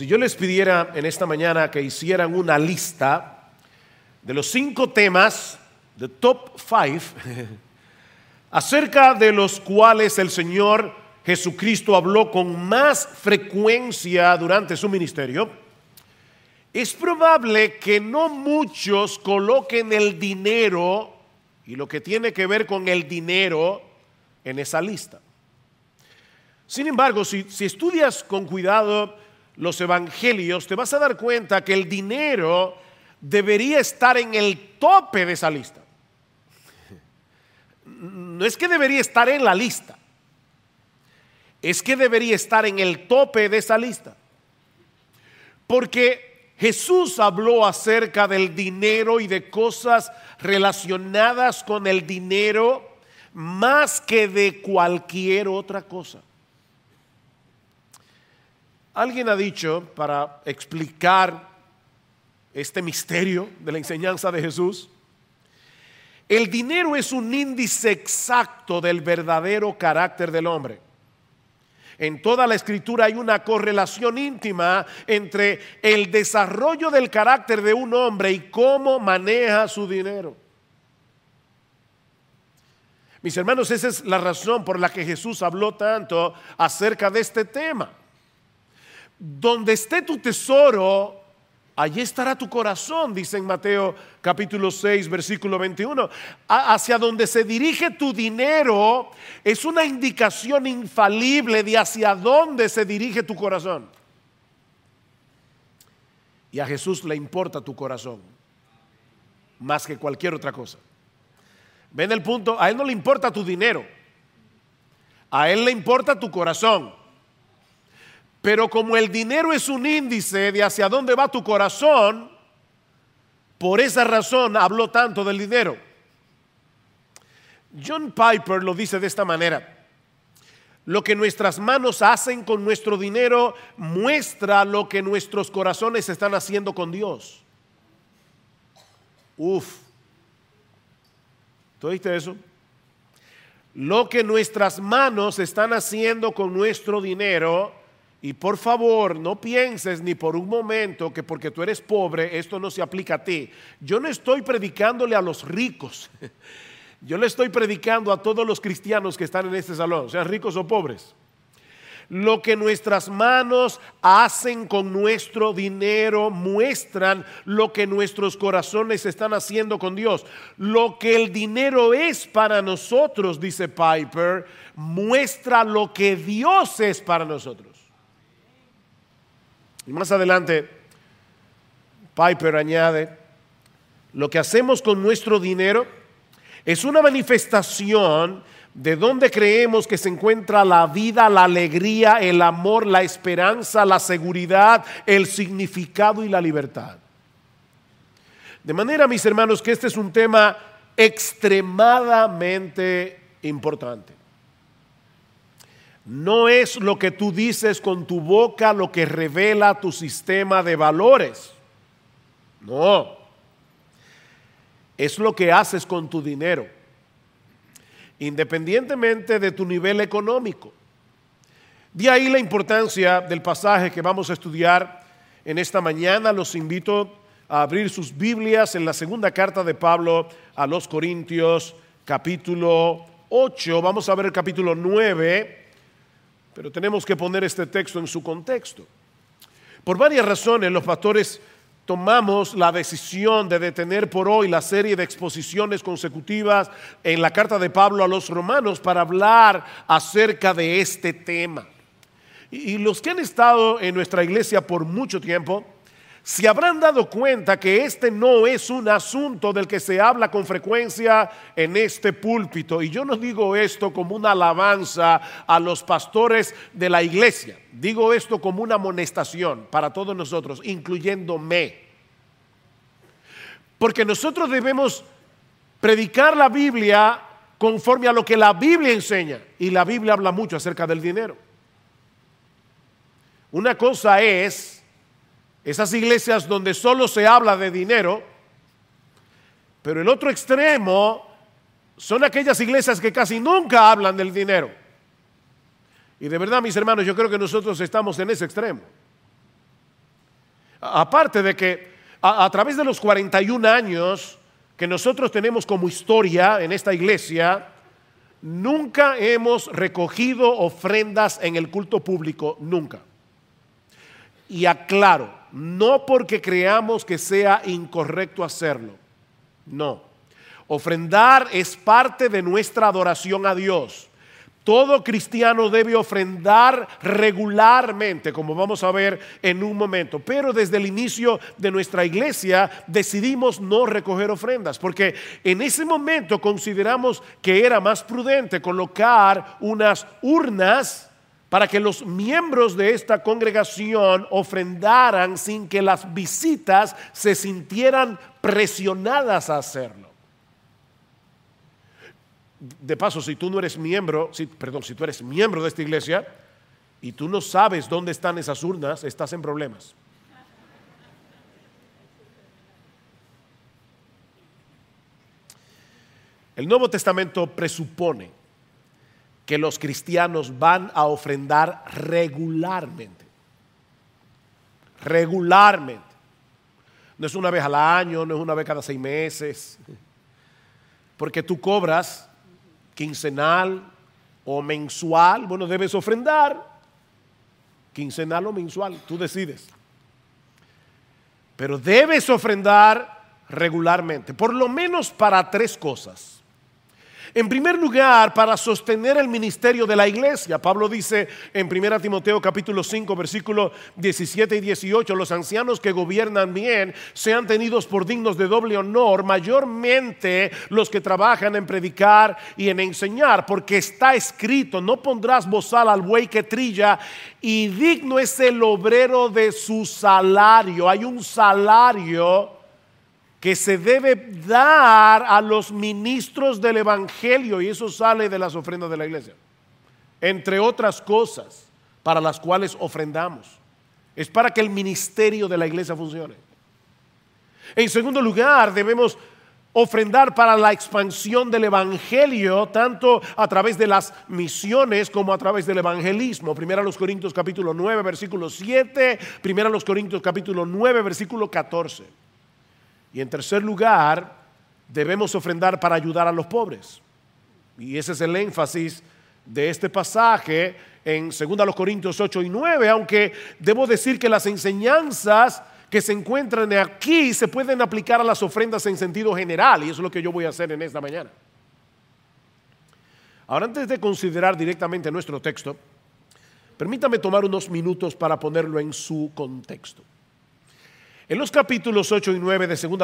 Si yo les pidiera en esta mañana que hicieran una lista de los cinco temas, de top five, acerca de los cuales el Señor Jesucristo habló con más frecuencia durante su ministerio, es probable que no muchos coloquen el dinero y lo que tiene que ver con el dinero en esa lista. Sin embargo, si, estudias con cuidado los evangelios, te vas a dar cuenta que el dinero debería estar en el tope de esa lista. No es que debería estar en la lista, es que debería estar en el tope de esa lista. Porque Jesús habló acerca del dinero y de cosas relacionadas con el dinero más que de cualquier otra cosa. Alguien ha dicho, para explicar este misterio de la enseñanza de Jesús, el dinero es un índice exacto del verdadero carácter del hombre. En toda la escritura hay una correlación íntima entre el desarrollo del carácter de un hombre y cómo maneja su dinero. Mis hermanos, esa es la razón por la que Jesús habló tanto acerca de este tema. Donde esté tu tesoro, allí estará tu corazón, dice en Mateo capítulo 6, versículo 21. Hacia donde se dirige tu dinero es una indicación infalible de hacia dónde se dirige tu corazón. Y a Jesús le importa tu corazón, más que cualquier otra cosa. ¿Ven el punto? A Él no le importa tu dinero, a Él le importa tu corazón. Pero como el dinero es un índice de hacia dónde va tu corazón, por esa razón habló tanto del dinero. John Piper lo dice de esta manera. Lo que nuestras manos hacen con nuestro dinero muestra lo que nuestros corazones están haciendo con Dios. Uf. ¿Tú oíste eso? Lo que nuestras manos están haciendo con nuestro dinero y por favor, no pienses ni por un momento que porque tú eres pobre, esto no se aplica a ti. Yo no estoy predicándole a los ricos. Yo le estoy predicando a todos los cristianos que están en este salón, sean ricos o pobres. Lo que nuestras manos hacen con nuestro dinero muestran lo que nuestros corazones están haciendo con Dios. Lo que el dinero es para nosotros, dice Piper, muestra lo que Dios es para nosotros. Y más adelante, Piper añade, lo que hacemos con nuestro dinero es una manifestación de donde creemos que se encuentra la vida, la alegría, el amor, la esperanza, la seguridad, el significado y la libertad. De manera, mis hermanos, que este es un tema extremadamente importante. No es lo que tú dices con tu boca lo que revela tu sistema de valores. No. Es lo que haces con tu dinero. Independientemente de tu nivel económico. De ahí la importancia del pasaje que vamos a estudiar en esta mañana. Los invito a abrir sus Biblias en la segunda carta de Pablo a los Corintios, capítulo 8. Vamos a ver el capítulo 9 pero tenemos que poner este texto en su contexto. Por varias razones los pastores tomamos la decisión de detener por hoy la serie de exposiciones consecutivas en la carta de Pablo a los romanos para hablar acerca de este tema. Y los que han estado en nuestra iglesia por mucho tiempo, se habrán dado cuenta que este no es un asunto del que se habla con frecuencia en este púlpito. Y yo no digo esto como una alabanza a los pastores de la iglesia. Digo esto como una amonestación para todos nosotros, incluyéndome. Porque nosotros debemos predicar la Biblia conforme a lo que la Biblia enseña. Y la Biblia habla mucho acerca del dinero. Una cosa es esas iglesias donde solo se habla de dinero, pero el otro extremo son aquellas iglesias que casi nunca hablan del dinero. Y de verdad, mis hermanos, yo creo que nosotros estamos en ese extremo. Aparte de que a, a través de los 41 años que nosotros tenemos como historia en esta iglesia, nunca hemos recogido ofrendas en el culto público, nunca. Y aclaro, no porque creamos que sea incorrecto hacerlo, no. Ofrendar es parte de nuestra adoración a Dios. Todo cristiano debe ofrendar regularmente, como vamos a ver en un momento. Pero desde el inicio de nuestra iglesia decidimos no recoger ofrendas, porque en ese momento consideramos que era más prudente colocar unas urnas para que los miembros de esta congregación ofrendaran sin que las visitas se sintieran presionadas a hacerlo. De paso, si tú no eres miembro, perdón, si tú eres miembro de esta iglesia y tú no sabes dónde están esas urnas, estás en problemas. El Nuevo Testamento presupone que los cristianos van a ofrendar regularmente. Regularmente. No es una vez al año, no es una vez cada seis meses. Porque tú cobras quincenal o mensual. Bueno, debes ofrendar quincenal o mensual. Tú decides. Pero debes ofrendar regularmente. Por lo menos para tres cosas. En primer lugar, para sostener el ministerio de la iglesia. Pablo dice en 1 Timoteo capítulo 5 versículos 17 y 18, los ancianos que gobiernan bien sean tenidos por dignos de doble honor, mayormente los que trabajan en predicar y en enseñar, porque está escrito, no pondrás bozal al buey que trilla y digno es el obrero de su salario. Hay un salario que se debe dar a los ministros del Evangelio y eso sale de las ofrendas de la iglesia. Entre otras cosas para las cuales ofrendamos. Es para que el ministerio de la iglesia funcione. En segundo lugar, debemos ofrendar para la expansión del evangelio, tanto a través de las misiones como a través del evangelismo. Primero a los Corintios capítulo 9, versículo 7, primero a los Corintios capítulo 9, versículo 14. Y en tercer lugar, debemos ofrendar para ayudar a los pobres. Y ese es el énfasis de este pasaje en 2 Corintios 8 y 9, aunque debo decir que las enseñanzas que se encuentran aquí se pueden aplicar a las ofrendas en sentido general, y eso es lo que yo voy a hacer en esta mañana. Ahora, antes de considerar directamente nuestro texto, permítame tomar unos minutos para ponerlo en su contexto. En los capítulos 8 y 9 de 2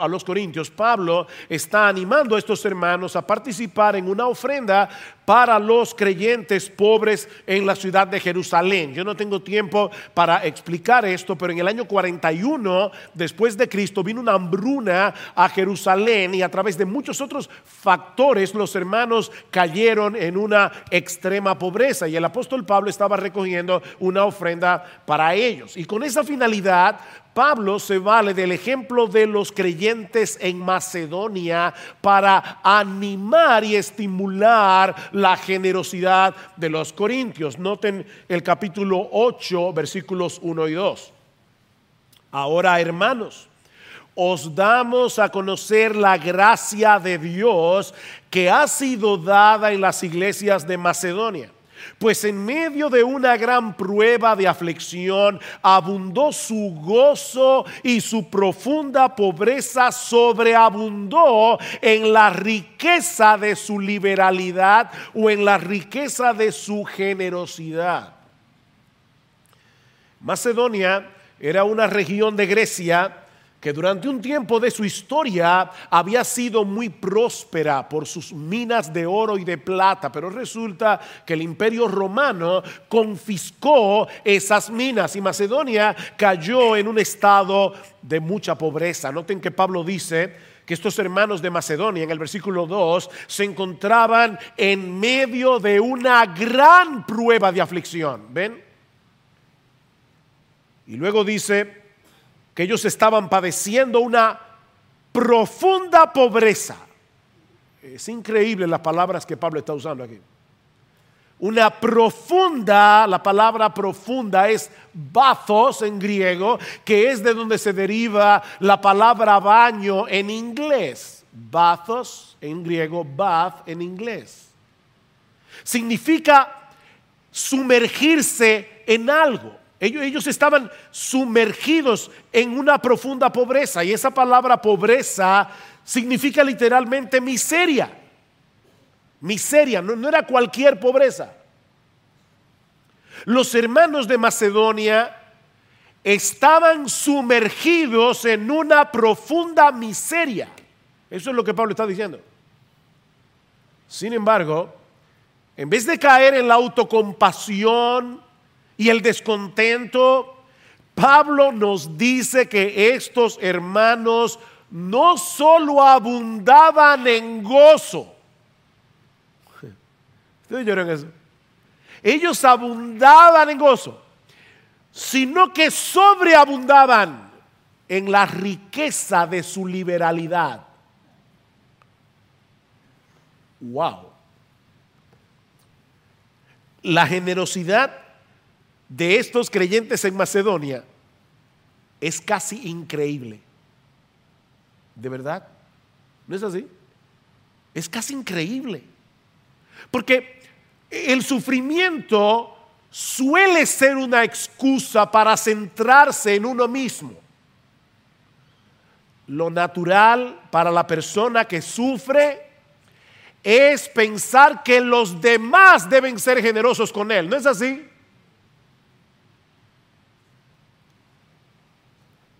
a los Corintios, Pablo está animando a estos hermanos a participar en una ofrenda para los creyentes pobres en la ciudad de Jerusalén. Yo no tengo tiempo para explicar esto, pero en el año 41 después de Cristo vino una hambruna a Jerusalén y a través de muchos otros factores los hermanos cayeron en una extrema pobreza y el apóstol Pablo estaba recogiendo una ofrenda para ellos. Y con esa finalidad, Pablo se vale del ejemplo de los creyentes en Macedonia para animar y estimular la generosidad de los corintios. Noten el capítulo 8, versículos 1 y 2. Ahora, hermanos, os damos a conocer la gracia de Dios que ha sido dada en las iglesias de Macedonia pues en medio de una gran prueba de aflicción abundó su gozo y su profunda pobreza sobreabundó en la riqueza de su liberalidad o en la riqueza de su generosidad. Macedonia era una región de Grecia que durante un tiempo de su historia había sido muy próspera por sus minas de oro y de plata, pero resulta que el imperio romano confiscó esas minas y Macedonia cayó en un estado de mucha pobreza. Noten que Pablo dice que estos hermanos de Macedonia en el versículo 2 se encontraban en medio de una gran prueba de aflicción. ¿Ven? Y luego dice, que ellos estaban padeciendo una profunda pobreza. Es increíble las palabras que Pablo está usando aquí. una profunda, la palabra profunda es bathos en griego, que es de donde se deriva la palabra baño en inglés. Bathos en griego, bath en inglés. Significa sumergirse en algo. Ellos, estaban sumergidos en una profunda pobreza y esa palabra pobreza significa literalmente miseria. Miseria, no, no era cualquier pobreza. Los hermanos de Macedonia estaban sumergidos en una profunda miseria. Eso es lo que Pablo está diciendo. Sin embargo, en vez de caer en la autocompasión y el descontento, Pablo nos dice que estos hermanos no solo abundaban en gozo, ¿Ustedes eso? Ellos abundaban en gozo, sino que sobreabundaban en la riqueza de su liberalidad. Wow. La generosidad de estos creyentes en Macedonia es casi increíble. ¿De verdad? ¿No es así? Es casi increíble. Porque el sufrimiento suele ser una excusa para centrarse en uno mismo. Lo natural para la persona que sufre es pensar que los demás deben ser generosos con él. ¿No es así?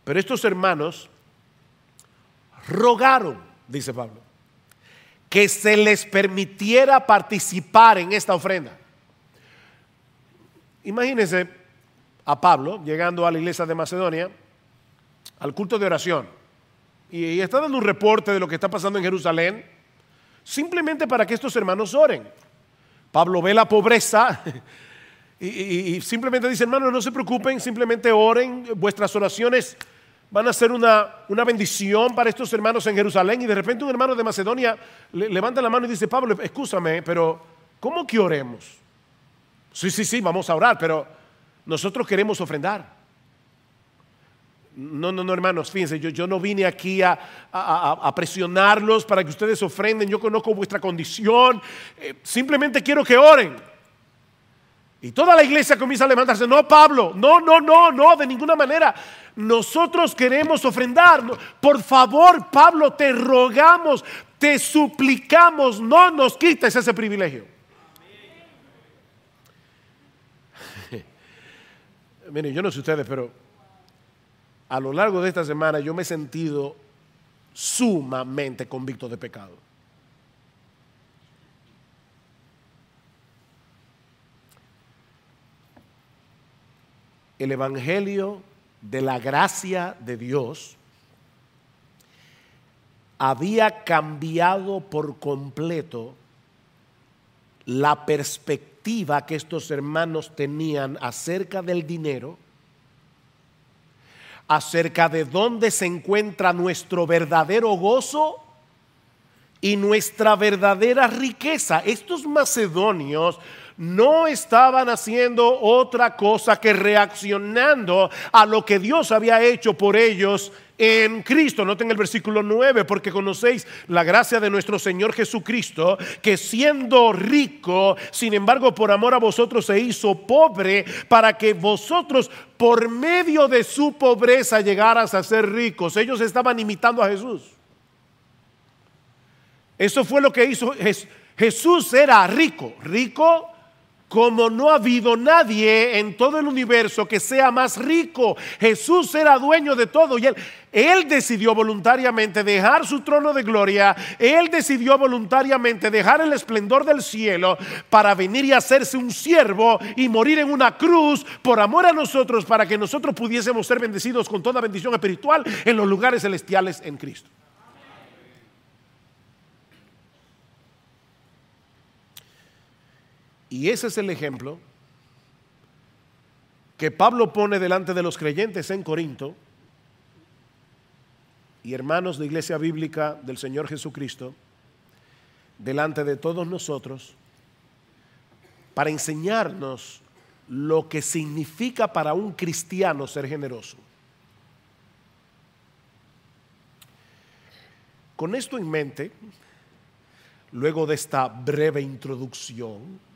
Pero estos hermanos rogaron, dice Pablo, que se les permitiera participar en esta ofrenda. Imagínense a Pablo llegando a la iglesia de Macedonia, al culto de oración, y, está dando un reporte de lo que está pasando en Jerusalén, simplemente para que estos hermanos oren. Pablo ve la pobreza y, y simplemente dice, hermanos, no se preocupen, simplemente oren, vuestras oraciones van a ser una, una, bendición para estos hermanos en Jerusalén. Y de repente un hermano de Macedonia levanta la mano y dice, Pablo, escúchame, pero ¿cómo que oremos? Sí, sí, sí, vamos a orar, pero nosotros queremos ofrendar. No, no, no, hermanos, fíjense, yo, yo no vine aquí a, a, presionarlos para que ustedes ofrenden, yo conozco vuestra condición, eh, simplemente quiero que oren. Y toda la iglesia comienza a levantarse, no, Pablo, no, no, no, no, de ninguna manera nosotros queremos ofrendar. Por favor, Pablo, te rogamos, te suplicamos, no nos quites ese privilegio. Miren, yo no sé ustedes, pero a lo largo de esta semana yo me he sentido sumamente convicto de pecado. El Evangelio de la gracia de Dios había cambiado por completo la perspectiva que estos hermanos tenían acerca del dinero, acerca de dónde se encuentra nuestro verdadero gozo y nuestra verdadera riqueza. Estos macedonios no estaban haciendo otra cosa que reaccionando a lo que Dios había hecho por ellos en Cristo. Noten el versículo 9, porque conocéis la gracia de nuestro Señor Jesucristo, que siendo rico, sin embargo, por amor a vosotros se hizo pobre, para que vosotros, por medio de su pobreza, llegaras a ser ricos. Ellos estaban imitando a Jesús. Eso fue lo que hizo Jesús. era rico, rico como no ha habido nadie en todo el universo que sea más rico. Jesús era dueño de todo y él, él decidió voluntariamente dejar su trono de gloria, él decidió voluntariamente dejar el esplendor del cielo para venir y hacerse un siervo y morir en una cruz por amor a nosotros para que nosotros pudiésemos ser bendecidos con toda bendición espiritual en los lugares celestiales en Cristo. Y ese es el ejemplo que Pablo pone delante de los creyentes en Corinto y hermanos de Iglesia Bíblica del Señor Jesucristo, delante de todos nosotros, para enseñarnos lo que significa para un cristiano ser generoso. Con esto en mente, luego de esta breve introducción,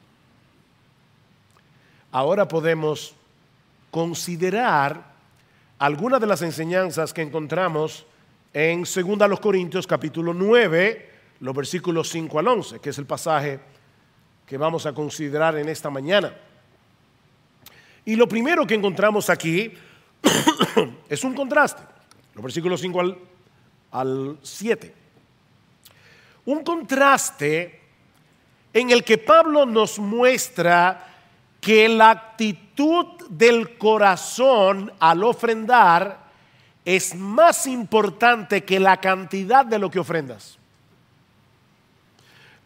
ahora podemos considerar algunas de las enseñanzas que encontramos en 2 Corintios capítulo 9, los versículos 5 al 11, que es el pasaje que vamos a considerar en esta mañana. Y lo primero que encontramos aquí es un contraste, los versículos 5 al, al 7. Un contraste en el que Pablo nos muestra que la actitud del corazón al ofrendar es más importante que la cantidad de lo que ofrendas.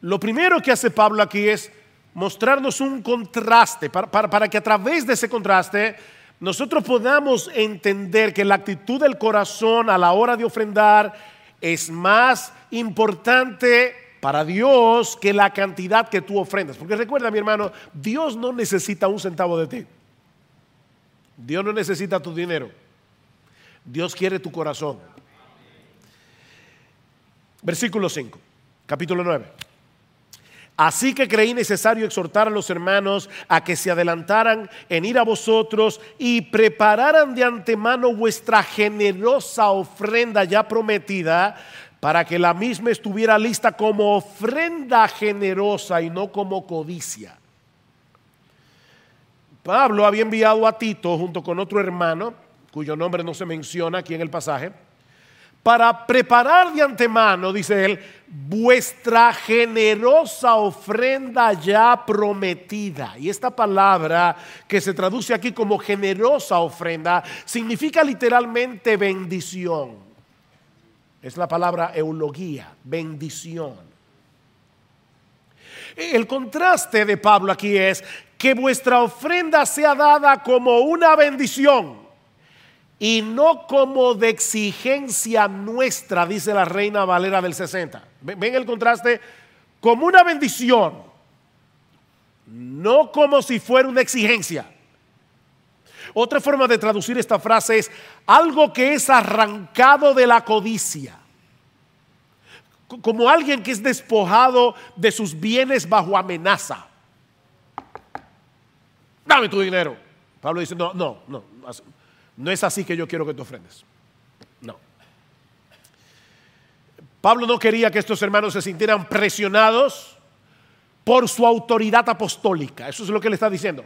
Lo primero que hace Pablo aquí es mostrarnos un contraste, para, que a través de ese contraste nosotros podamos entender que la actitud del corazón a la hora de ofrendar es más importante para Dios que la cantidad que tú ofrendas. Porque recuerda, mi hermano, Dios no necesita un centavo de ti. Dios no necesita tu dinero. Dios quiere tu corazón. Versículo 5, capítulo 9. Así que creí necesario exhortar a los hermanos a que se adelantaran en ir a vosotros y prepararan de antemano vuestra generosa ofrenda ya prometida, para que la misma estuviera lista como ofrenda generosa y no como codicia. Pablo había enviado a Tito junto con otro hermano, cuyo nombre no se menciona aquí en el pasaje, para preparar de antemano, dice él, vuestra generosa ofrenda ya prometida. Y esta palabra que se traduce aquí como generosa ofrenda significa literalmente bendición. Es la palabra eulogía, bendición. El contraste de Pablo aquí es que vuestra ofrenda sea dada como una bendición y no como de exigencia nuestra, dice la reina Valera del 60. Ven el contraste, como una bendición, no como si fuera una exigencia. Otra forma de traducir esta frase es algo que es arrancado de la codicia. Como alguien que es despojado de sus bienes bajo amenaza. Dame tu dinero. Pablo dice, no, no, no. No es así que yo quiero que te ofrendes. No. Pablo no quería que estos hermanos se sintieran presionados por su autoridad apostólica. Eso es lo que le está diciendo.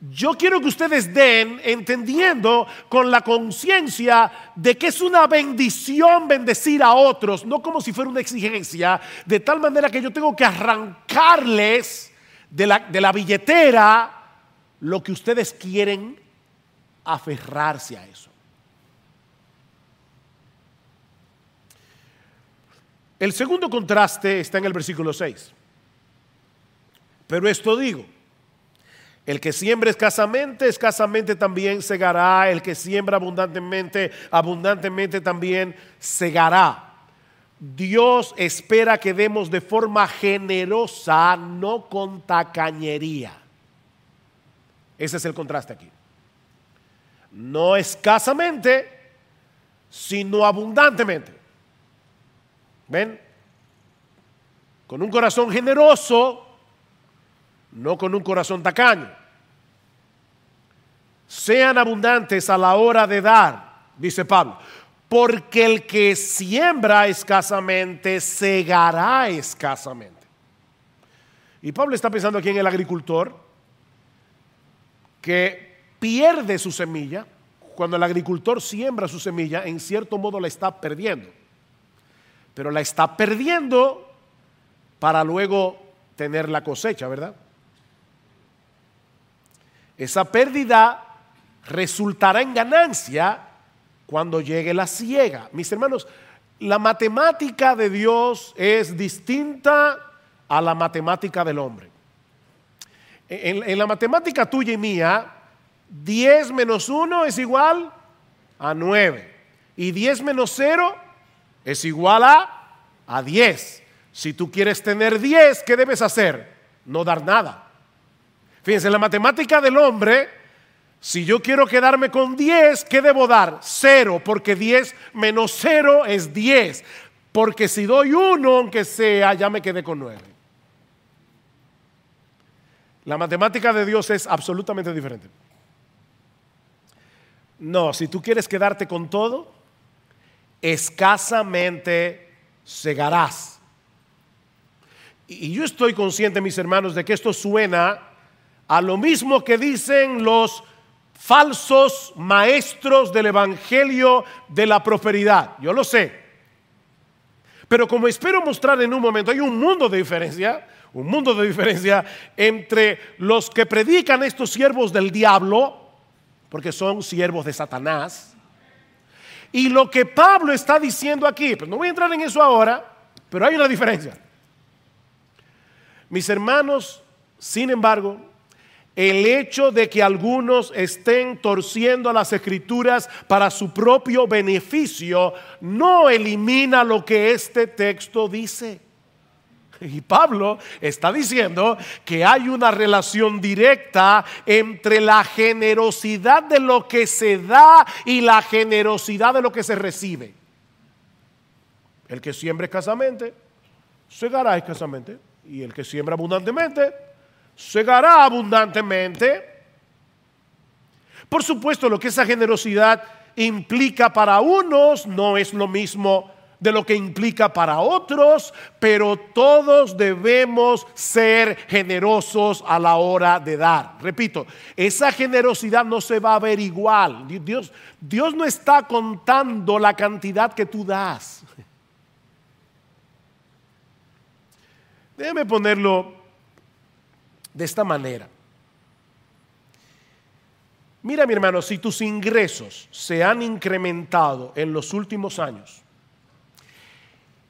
Yo quiero que ustedes den entendiendo con la conciencia de que es una bendición bendecir a otros, no como si fuera una exigencia, de tal manera que yo tengo que arrancarles de la, de la billetera lo que ustedes quieren aferrarse a eso. El segundo contraste está en el versículo 6. Pero esto digo, el que siembra escasamente, escasamente también segará, el que siembra abundantemente, abundantemente también segará. Dios espera que demos de forma generosa, no con tacañería. Ese es el contraste aquí no escasamente, sino abundantemente. ¿Ven? Con un corazón generoso, no con un corazón tacaño. Sean abundantes a la hora de dar, dice Pablo, porque el que siembra escasamente, segará escasamente. Y Pablo está pensando aquí en el agricultor que pierde su semilla, cuando el agricultor siembra su semilla, en cierto modo la está perdiendo. Pero la está perdiendo para luego tener la cosecha, ¿verdad? Esa pérdida resultará en ganancia cuando llegue la ciega. Mis hermanos, la matemática de Dios es distinta a la matemática del hombre. En, en la matemática tuya y mía, 10 menos 1 es igual a 9. Y 10 menos 0 es igual a, a 10. Si tú quieres tener 10, ¿qué debes hacer? no dar nada. Fíjense, la matemática del hombre, si yo quiero quedarme con 10, ¿qué debo dar? Cero, porque 10 menos 0 es 10. Porque si doy uno, aunque sea, ya me quedé con 9. La matemática de Dios es absolutamente diferente. No, si tú quieres quedarte con todo, escasamente segarás. Y yo estoy consciente, mis hermanos, de que esto suena a lo mismo que dicen los falsos maestros del Evangelio de la prosperidad. Yo lo sé. Pero como espero mostrar en un momento, hay un mundo de diferencia, un mundo de diferencia entre los que predican estos siervos del diablo, porque son siervos de Satanás, y lo que Pablo está diciendo aquí, pues no voy a entrar en eso ahora, pero hay una diferencia. Mis hermanos, sin embargo, el hecho de que algunos estén torciendo las escrituras para su propio beneficio no elimina lo que este texto dice. Y Pablo está diciendo que hay una relación directa entre la generosidad de lo que se da y la generosidad de lo que se recibe. El que siembra escasamente, segará escasamente. Y el que siembra abundantemente, segará abundantemente. Por supuesto, lo que esa generosidad implica para unos no es lo mismo de lo que implica para otros, pero todos debemos ser generosos a la hora de dar. Repito, esa generosidad no se va a ver igual. Dios, Dios no está contando la cantidad que tú das. Déjeme ponerlo de esta manera. Mira mi hermano, si tus ingresos se han incrementado en los últimos años,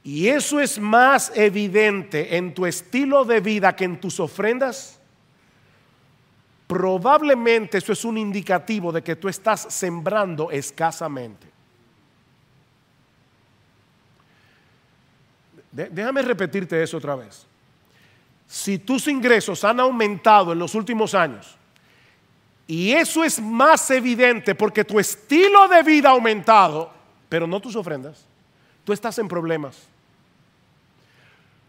y eso es más evidente en tu estilo de vida que en tus ofrendas, probablemente eso es un indicativo de que tú estás sembrando escasamente. Déjame repetirte eso otra vez si tus ingresos han aumentado en los últimos años, y eso es más evidente porque tu estilo de vida ha aumentado, pero no tus ofrendas, tú estás en problemas.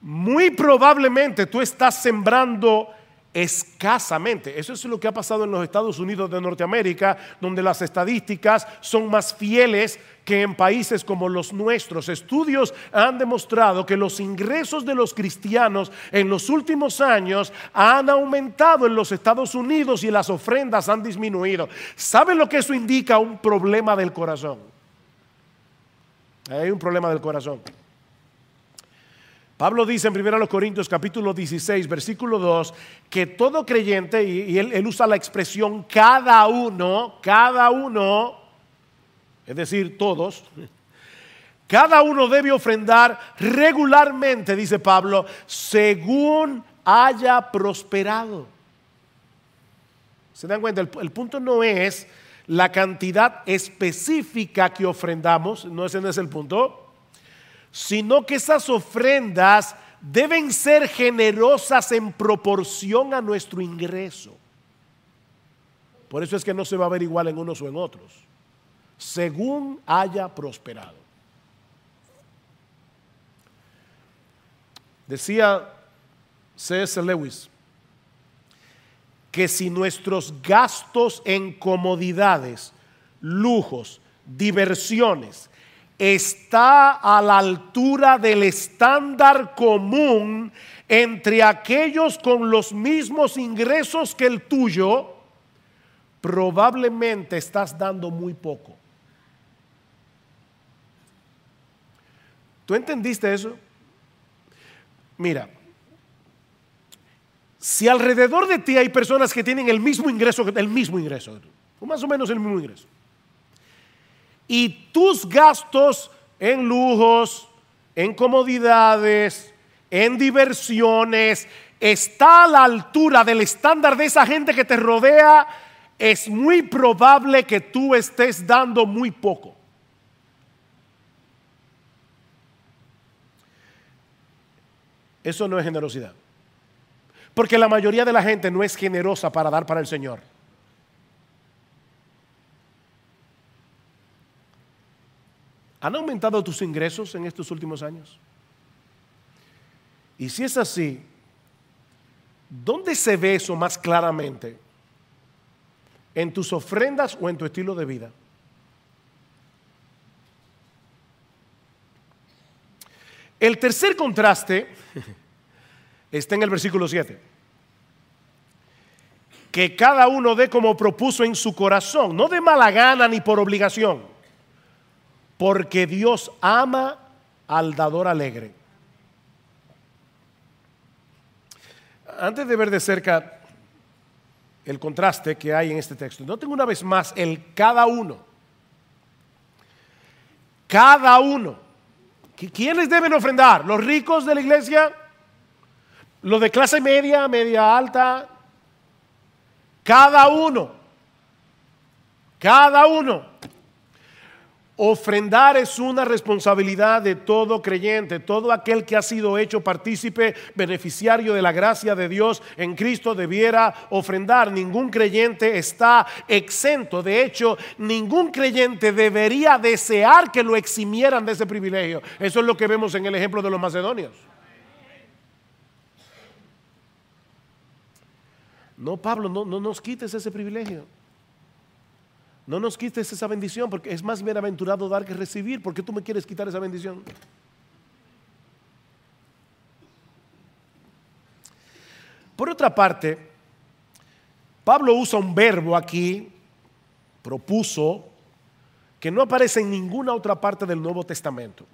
Muy probablemente tú estás sembrando escasamente. Eso es lo que ha pasado en los Estados Unidos de Norteamérica, donde las estadísticas son más fieles que en países como los nuestros. Estudios han demostrado que los ingresos de los cristianos en los últimos años han aumentado en los Estados Unidos y las ofrendas han disminuido. ¿Saben lo que eso indica? Un problema del corazón. Hay un problema del corazón. Pablo dice en 1 Corintios capítulo 16, versículo 2, que todo creyente, y, él, usa la expresión cada uno, cada uno, es decir, todos, cada uno debe ofrendar regularmente, dice Pablo, según haya prosperado. ¿Se dan cuenta? El, el, punto no es la cantidad específica que ofrendamos, no ese no es el punto sino que esas ofrendas deben ser generosas en proporción a nuestro ingreso. Por eso es que no se va a ver igual en unos o en otros, según haya prosperado. Decía C.S. Lewis que si nuestros gastos en comodidades, lujos, diversiones, está a la altura del estándar común entre aquellos con los mismos ingresos que el tuyo, probablemente estás dando muy poco. ¿Tú entendiste eso? Mira, si alrededor de ti hay personas que tienen el mismo ingreso, el mismo ingreso, o más o menos el mismo ingreso, y tus gastos en lujos, en comodidades, en diversiones, está a la altura del estándar de esa gente que te rodea, es muy probable que tú estés dando muy poco. Eso no es generosidad. Porque la mayoría de la gente no es generosa para dar para el Señor. ¿Han aumentado tus ingresos en estos últimos años? Y si es así, ¿dónde se ve eso más claramente? ¿En tus ofrendas o en tu estilo de vida? El tercer contraste está en el versículo 7. Que cada uno dé como propuso en su corazón, no de mala gana ni por obligación, porque Dios ama al dador alegre. Antes de ver de cerca el contraste que hay en este texto, noten una vez más el cada uno. Cada uno. ¿Quiénes deben ofrendar? ¿Los ricos de la iglesia? ¿Los de clase media, media alta? Cada uno. Cada uno. Ofrendar es una responsabilidad de todo creyente, todo aquel que ha sido hecho partícipe, beneficiario de la gracia de Dios en Cristo debiera ofrendar. Ningún creyente está exento. De hecho, ningún creyente debería desear que lo eximieran de ese privilegio. Eso es lo que vemos en el ejemplo de los macedonios. No, Pablo, no, no nos quites ese privilegio. No nos quites esa bendición porque es más bienaventurado dar que recibir. ¿Por qué tú me quieres quitar esa bendición? Por otra parte, Pablo usa un verbo aquí, propuso, que no aparece en ninguna otra parte del Nuevo Testamento.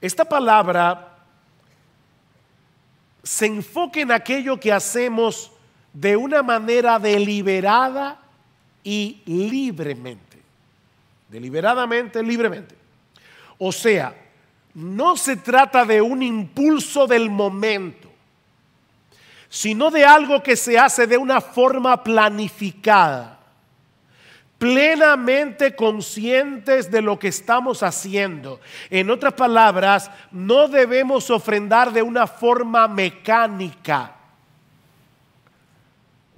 Esta palabra se enfoca en aquello que hacemos de una manera deliberada y libremente. Deliberadamente, libremente. O sea, no se trata de un impulso del momento, sino de algo que se hace de una forma planificada, plenamente conscientes de lo que estamos haciendo. En otras palabras, no debemos ofrendar de una forma mecánica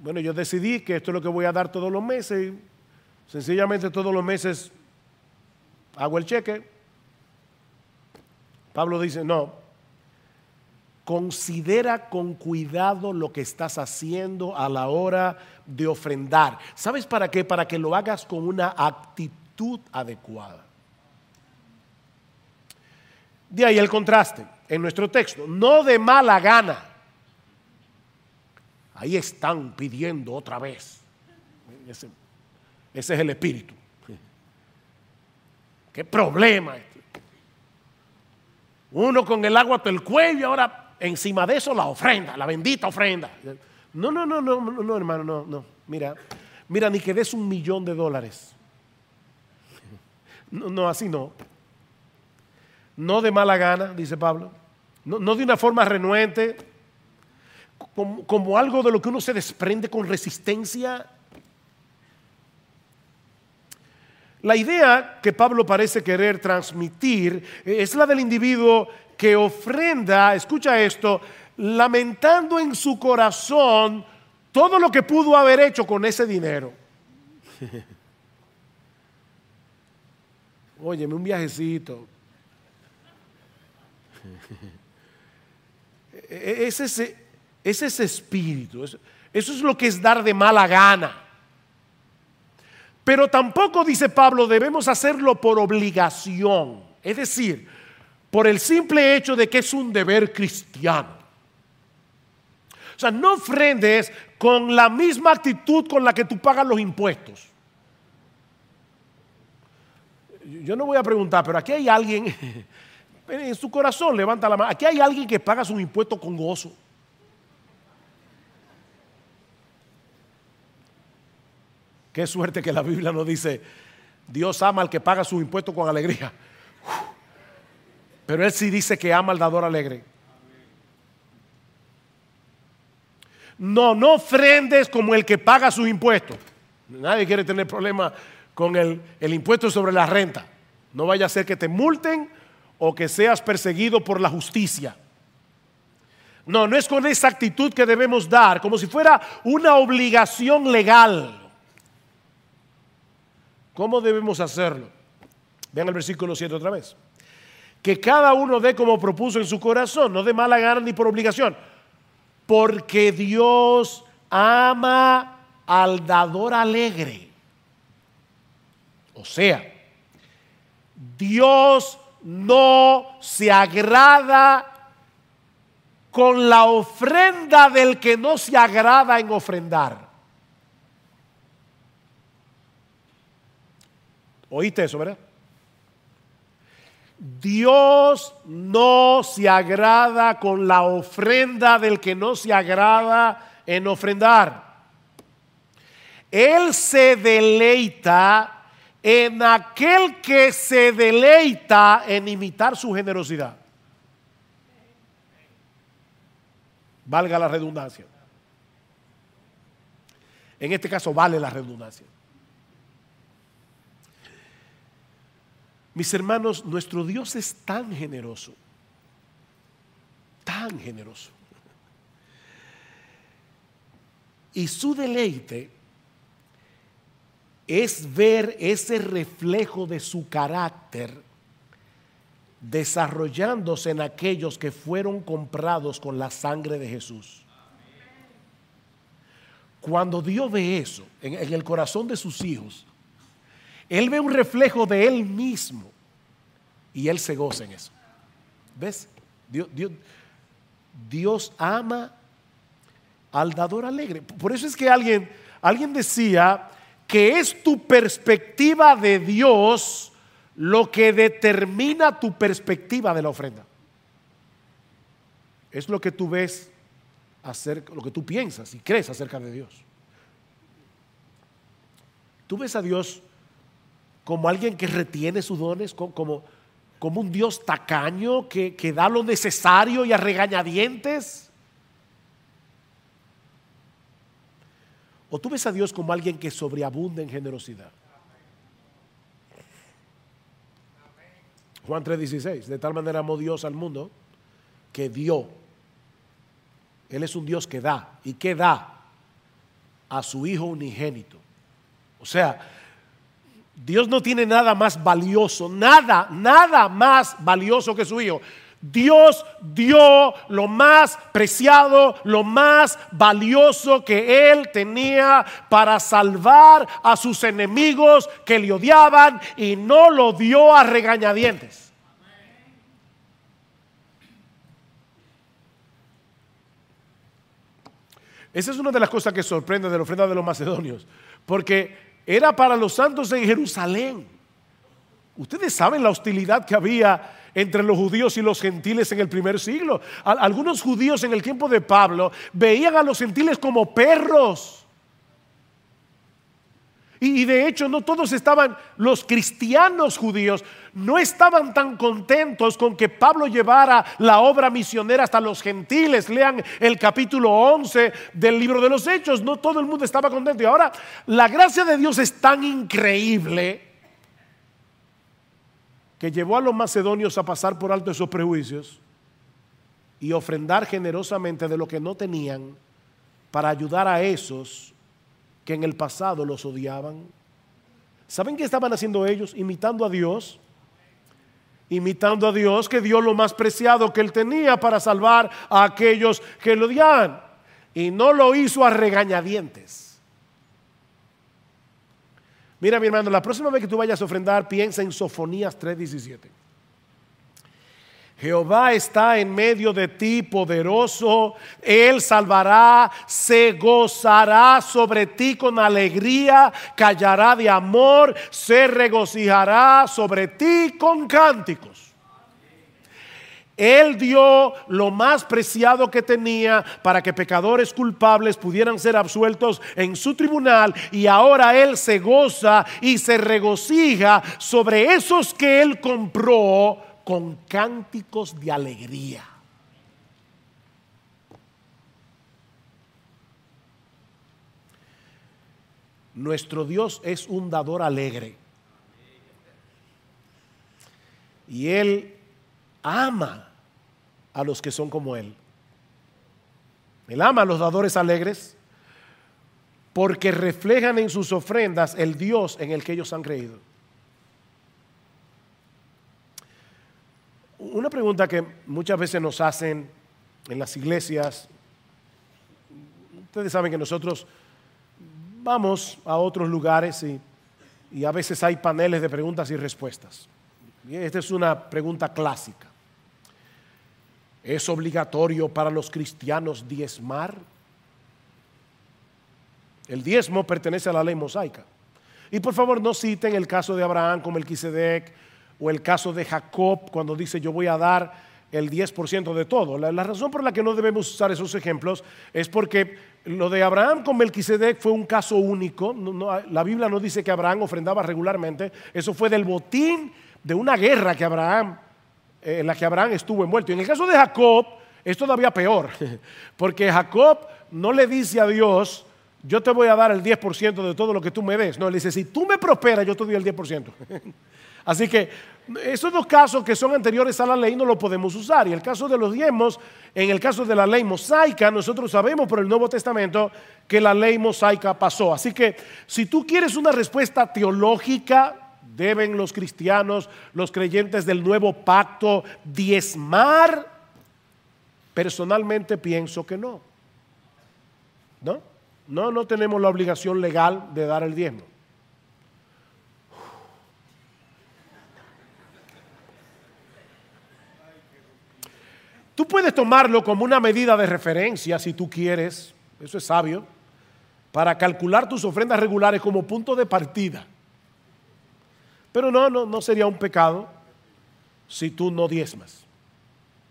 bueno, yo decidí que esto es lo que voy a dar todos los meses. Sencillamente todos los meses hago el cheque. Pablo dice, no, considera con cuidado lo que estás haciendo a la hora de ofrendar. ¿Sabes para qué? Para que lo hagas con una actitud adecuada. De ahí el contraste en nuestro texto, no de mala gana Ahí están pidiendo otra vez. Ese, es el espíritu. ¿Qué problema? Este? Uno con el agua hasta el cuello, ahora encima de eso la ofrenda, la bendita ofrenda. No, no, no, no, no, hermano, no, no. Mira, mira, ni que des un millón de dólares. No, no, así no. No de mala gana, dice Pablo. No, no de una forma renuente como, algo de lo que uno se desprende con resistencia. La idea que Pablo parece querer transmitir es la del individuo que ofrenda, escucha esto, lamentando en su corazón todo lo que pudo haber hecho con ese dinero. Óyeme, un viajecito. Es ese, es ese espíritu. Eso, eso es lo que es dar de mala gana. Pero tampoco, dice Pablo, debemos hacerlo por obligación. Es decir, por el simple hecho de que es un deber cristiano. O sea, no ofrendes con la misma actitud con la que tú pagas los impuestos. Yo no voy a preguntar, pero aquí hay alguien, en su corazón levanta la mano, aquí hay alguien que paga sus impuestos con gozo. Qué suerte que la Biblia nos dice, Dios ama al que paga sus impuestos con alegría. Pero Él sí dice que ama al dador alegre. No, no ofrendes como el que paga sus impuestos. Nadie quiere tener problemas con el, el impuesto sobre la renta. No vaya a ser que te multen o que seas perseguido por la justicia. No, no es con esa actitud que debemos dar, como si fuera una obligación legal. ¿Cómo debemos hacerlo? Vean el versículo 7 otra vez. Que cada uno dé como propuso en su corazón, no de mala gana ni por obligación, porque Dios ama al dador alegre. O sea, Dios no se agrada con la ofrenda del que no se agrada en ofrendar. ¿Oíste eso, verdad? Dios no se agrada con la ofrenda del que no se agrada en ofrendar. Él se deleita en aquel que se deleita en imitar su generosidad. Valga la redundancia. En este caso vale la redundancia. Mis hermanos, nuestro Dios es tan generoso, tan generoso. Y su deleite es ver ese reflejo de su carácter desarrollándose en aquellos que fueron comprados con la sangre de Jesús. Cuando Dios ve eso en, el corazón de sus hijos, Él ve un reflejo de Él mismo y Él se goza en eso. ¿Ves? Dios, Dios, Dios ama al dador alegre. Por eso es que alguien, alguien decía que es tu perspectiva de Dios lo que determina tu perspectiva de la ofrenda. Es lo que tú ves, acerca, lo que tú piensas y crees acerca de Dios. Tú ves a Dios como alguien que retiene sus dones, como, como un Dios tacaño que, que da lo necesario y a regañadientes. O tú ves a Dios como alguien que sobreabunda en generosidad. Juan 3:16, de tal manera amó Dios al mundo que dio. Él es un Dios que da. ¿Y que da? A su Hijo unigénito. O sea, Dios no tiene nada más valioso, nada, nada más valioso que su Hijo. Dios dio lo más preciado, lo más valioso que Él tenía para salvar a sus enemigos que le odiaban y no lo dio a regañadientes. Esa es una de las cosas que sorprende de la ofrenda de los macedonios, porque era para los santos en Jerusalén. Ustedes saben la hostilidad que había entre los judíos y los gentiles en el primer siglo. Algunos judíos en el tiempo de Pablo veían a los gentiles como perros. Y, de hecho no todos estaban, los cristianos judíos no estaban tan contentos con que Pablo llevara la obra misionera hasta los gentiles. Lean el capítulo 11 del libro de los Hechos. No todo el mundo estaba contento. Y ahora la gracia de Dios es tan increíble que llevó a los macedonios a pasar por alto esos prejuicios y ofrendar generosamente de lo que no tenían para ayudar a esos que en el pasado los odiaban. ¿Saben qué estaban haciendo ellos? Imitando a Dios. Imitando a Dios que dio lo más preciado que él tenía para salvar a aquellos que lo odiaban. Y no lo hizo a regañadientes. Mira, mi hermano, la próxima vez que tú vayas a ofrendar, piensa en Sofonías 3:17. Jehová está en medio de ti, poderoso. Él salvará, se gozará sobre ti con alegría, callará de amor, se regocijará sobre ti con cánticos. Él dio lo más preciado que tenía para que pecadores culpables pudieran ser absueltos en su tribunal y ahora Él se goza y se regocija sobre esos que Él compró con cánticos de alegría. Nuestro Dios es un dador alegre. Y Él ama a los que son como Él. Él ama a los dadores alegres porque reflejan en sus ofrendas el Dios en el que ellos han creído. Una pregunta que muchas veces nos hacen en las iglesias, ustedes saben que nosotros vamos a otros lugares y, a veces hay paneles de preguntas y respuestas. Esta es una pregunta clásica. ¿Es obligatorio para los cristianos diezmar? El diezmo pertenece a la ley mosaica. Y por favor no citen el caso de Abraham como el Quisedec o el caso de Jacob cuando dice yo voy a dar el 10% de todo. La, razón por la que no debemos usar esos ejemplos es porque lo de Abraham con Melquisedec fue un caso único. La Biblia no dice que Abraham ofrendaba regularmente. Eso fue del botín de una guerra que Abraham, eh, en la que Abraham estuvo envuelto. Y en el caso de Jacob es todavía peor, porque Jacob no le dice a Dios, yo te voy a dar el 10% de todo lo que tú me des. No, le dice, si tú me prosperas, yo te doy el 10%. Así que esos dos casos que son anteriores a la ley no lo podemos usar. Y el caso de los diezmos, en el caso de la ley mosaica, nosotros sabemos por el Nuevo Testamento que la ley mosaica pasó. Así que si tú quieres una respuesta teológica, deben los cristianos, los creyentes del nuevo pacto, diezmar. Personalmente pienso que no. ¿No? No, no tenemos la obligación legal de dar el diezmo. Tú puedes tomarlo como una medida de referencia si tú quieres, eso es sabio, para calcular tus ofrendas regulares como punto de partida. Pero no, no, no sería un pecado si tú no diezmas.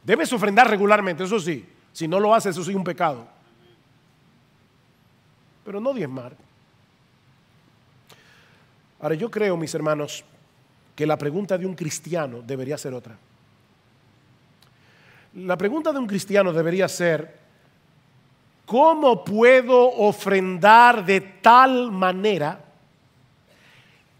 Debes ofrendar regularmente, eso sí. Si no lo haces, eso sí un pecado. Pero no diezmar. Ahora, yo creo, mis hermanos, que la pregunta de un cristiano debería ser otra. La pregunta de un cristiano debería ser, ¿cómo puedo ofrendar de tal manera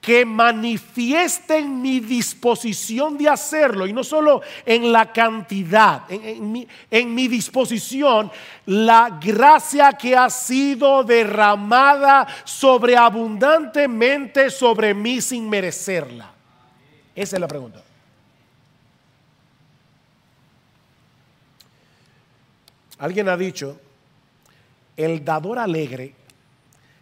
que manifiesten mi disposición de hacerlo, y no solo en la cantidad, en, en, mi, en, mi, disposición, la gracia que ha sido derramada sobreabundantemente sobre mí sin merecerla? Esa es la pregunta. Alguien ha dicho, el dador alegre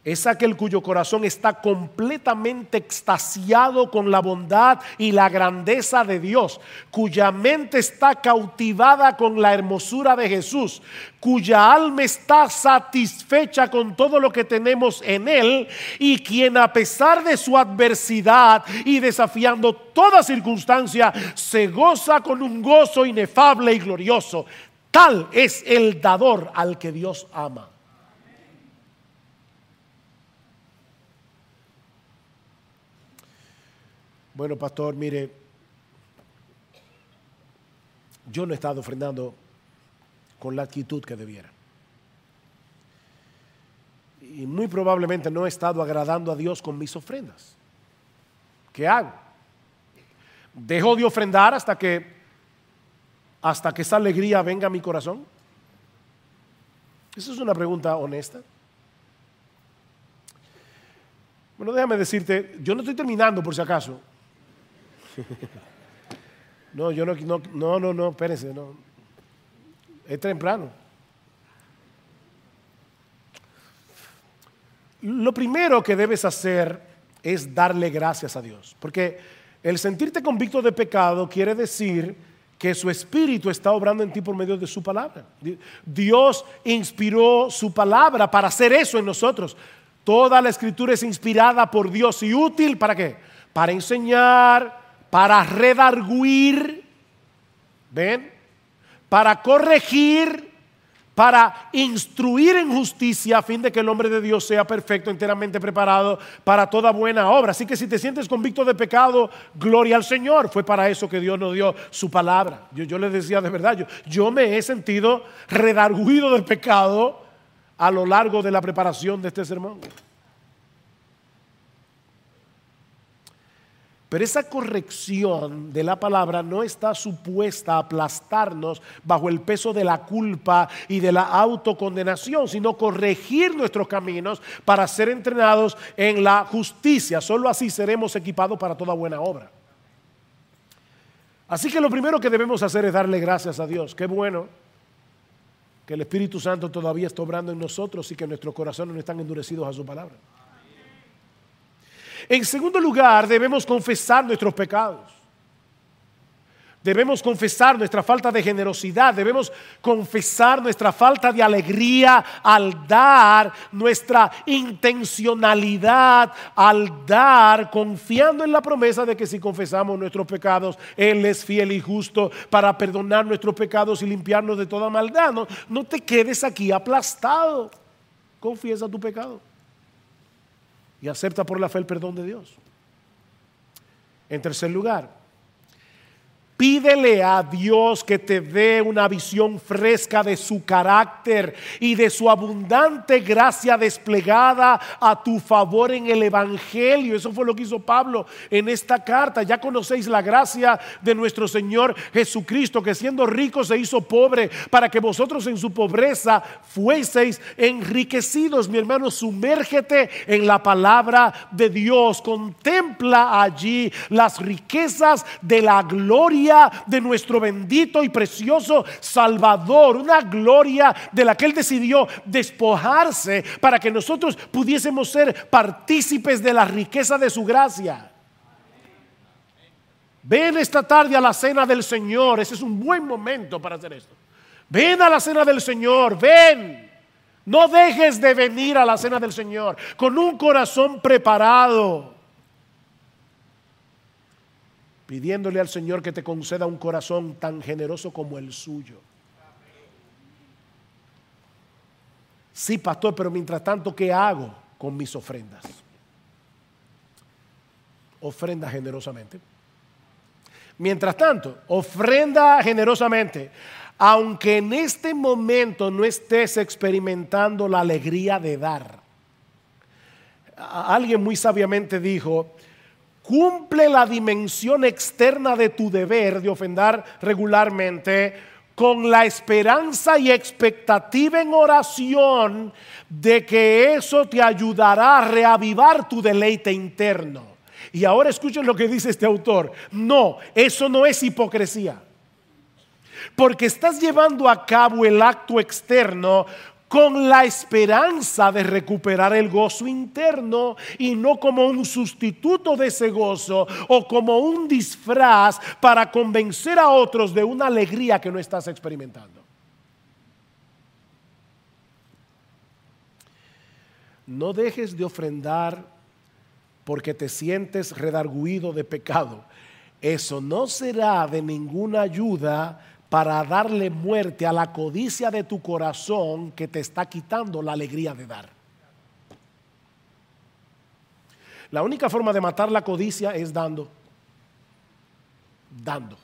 es aquel cuyo corazón está completamente extasiado con la bondad y la grandeza de Dios, cuya mente está cautivada con la hermosura de Jesús, cuya alma está satisfecha con todo lo que tenemos en Él y quien a pesar de su adversidad y desafiando toda circunstancia, se goza con un gozo inefable y glorioso. Tal es el dador al que Dios ama. Bueno, pastor, mire, yo no he estado ofrendando con la actitud que debiera. Y muy probablemente no he estado agradando a Dios con mis ofrendas. ¿Qué hago? ¿Dejo de ofrendar hasta que hasta que esa alegría venga a mi corazón? Esa es una pregunta honesta. Bueno, déjame decirte, yo no estoy terminando por si acaso. No, yo no, no, no, no, no, espérense, no. Es temprano. Lo primero que debes hacer es darle gracias a Dios, porque el sentirte convicto de pecado quiere decir que su espíritu está obrando en ti por medio de su palabra. Dios inspiró su palabra para hacer eso en nosotros. Toda la escritura es inspirada por Dios y útil para qué? Para enseñar, para redarguir, ¿ven? Para corregir, para instruir en justicia a fin de que el hombre de Dios sea perfecto, enteramente preparado para toda buena obra. Así que si te sientes convicto de pecado, gloria al Señor. Fue para eso que Dios nos dio su palabra. Yo, yo les decía de verdad, yo, yo me he sentido redarguido del pecado a lo largo de la preparación de este sermón. Pero esa corrección de la palabra no está supuesta a aplastarnos bajo el peso de la culpa y de la autocondenación, sino corregir nuestros caminos para ser entrenados en la justicia. Solo así seremos equipados para toda buena obra. Así que lo primero que debemos hacer es darle gracias a Dios. Qué bueno que el Espíritu Santo todavía está obrando en nosotros y que nuestros corazones no están endurecidos a su palabra. En segundo lugar, debemos confesar nuestros pecados. Debemos confesar nuestra falta de generosidad, debemos confesar nuestra falta de alegría al dar, nuestra intencionalidad al dar, confiando en la promesa de que si confesamos nuestros pecados, Él es fiel y justo para perdonar nuestros pecados y limpiarnos de toda maldad. No, no te quedes aquí aplastado, confiesa tu pecado y acepta por la fe el perdón de Dios. En tercer lugar, Pídele a Dios que te dé una visión fresca de su carácter y de su abundante gracia desplegada a tu favor en el Evangelio. Eso fue lo que hizo Pablo en esta carta. Ya conocéis la gracia de nuestro Señor Jesucristo, que siendo rico se hizo pobre para que vosotros en su pobreza fueseis enriquecidos. Mi hermano, sumérgete en la palabra de Dios. Contempla allí las riquezas de la gloria de nuestro bendito y precioso Salvador, una gloria de la que Él decidió despojarse para que nosotros pudiésemos ser partícipes de la riqueza de su gracia. Ven esta tarde a la cena del Señor, ese es un buen momento para hacer esto. Ven a la cena del Señor, ven. No dejes de venir a la cena del Señor con un corazón preparado pidiéndole al Señor que te conceda un corazón tan generoso como el suyo. Sí, pastor, pero mientras tanto, ¿qué hago con mis ofrendas? Ofrenda generosamente. Mientras tanto, ofrenda generosamente, aunque en este momento no estés experimentando la alegría de dar. Alguien muy sabiamente dijo, cumple la dimensión externa de tu deber de ofender regularmente con la esperanza y expectativa en oración de que eso te ayudará a reavivar tu deleite interno. Y ahora escuchen lo que dice este autor. No, eso no es hipocresía. Porque estás llevando a cabo el acto externo con la esperanza de recuperar el gozo interno y no como un sustituto de ese gozo o como un disfraz para convencer a otros de una alegría que no estás experimentando. No dejes de ofrendar porque te sientes redarguido de pecado. Eso no será de ninguna ayuda para darle muerte a la codicia de tu corazón que te está quitando la alegría de dar. La única forma de matar la codicia es dando. Dando.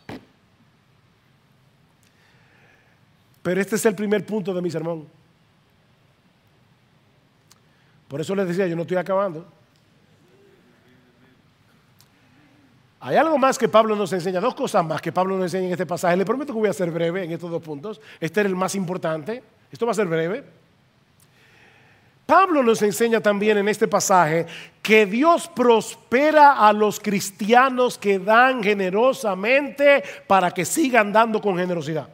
Pero este es el primer punto de mi sermón. Por eso les decía, yo no estoy acabando. Hay algo más que Pablo nos enseña, dos cosas más que Pablo nos enseña en este pasaje. Le prometo que voy a ser breve en estos dos puntos. Este es el más importante. Esto va a ser breve. Pablo nos enseña también en este pasaje que Dios prospera a los cristianos que dan generosamente para que sigan dando con generosidad.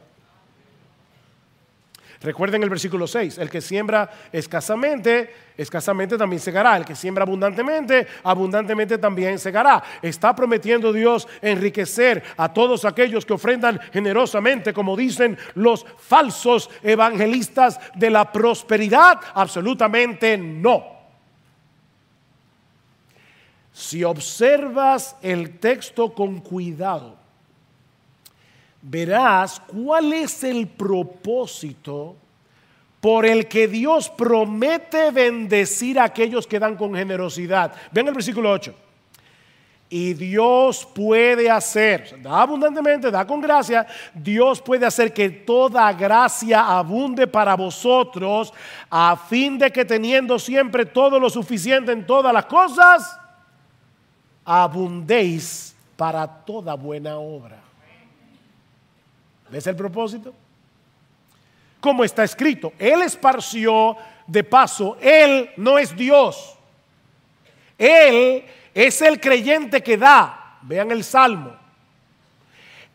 Recuerden el versículo 6, el que siembra escasamente, escasamente también segará. El que siembra abundantemente, abundantemente también segará. Está prometiendo Dios enriquecer a todos aquellos que ofrendan generosamente, como dicen los falsos evangelistas de la prosperidad. Absolutamente no. Si observas el texto con cuidado, verás cuál es el propósito por el que Dios promete bendecir a aquellos que dan con generosidad. Ven el versículo 8. Y Dios puede hacer, da abundantemente, da con gracia, Dios puede hacer que toda gracia abunde para vosotros, a fin de que teniendo siempre todo lo suficiente en todas las cosas, abundéis para toda buena obra. ¿Ves el propósito? Como está escrito, Él esparció de paso, Él no es Dios. Él es el creyente que da. Vean el Salmo.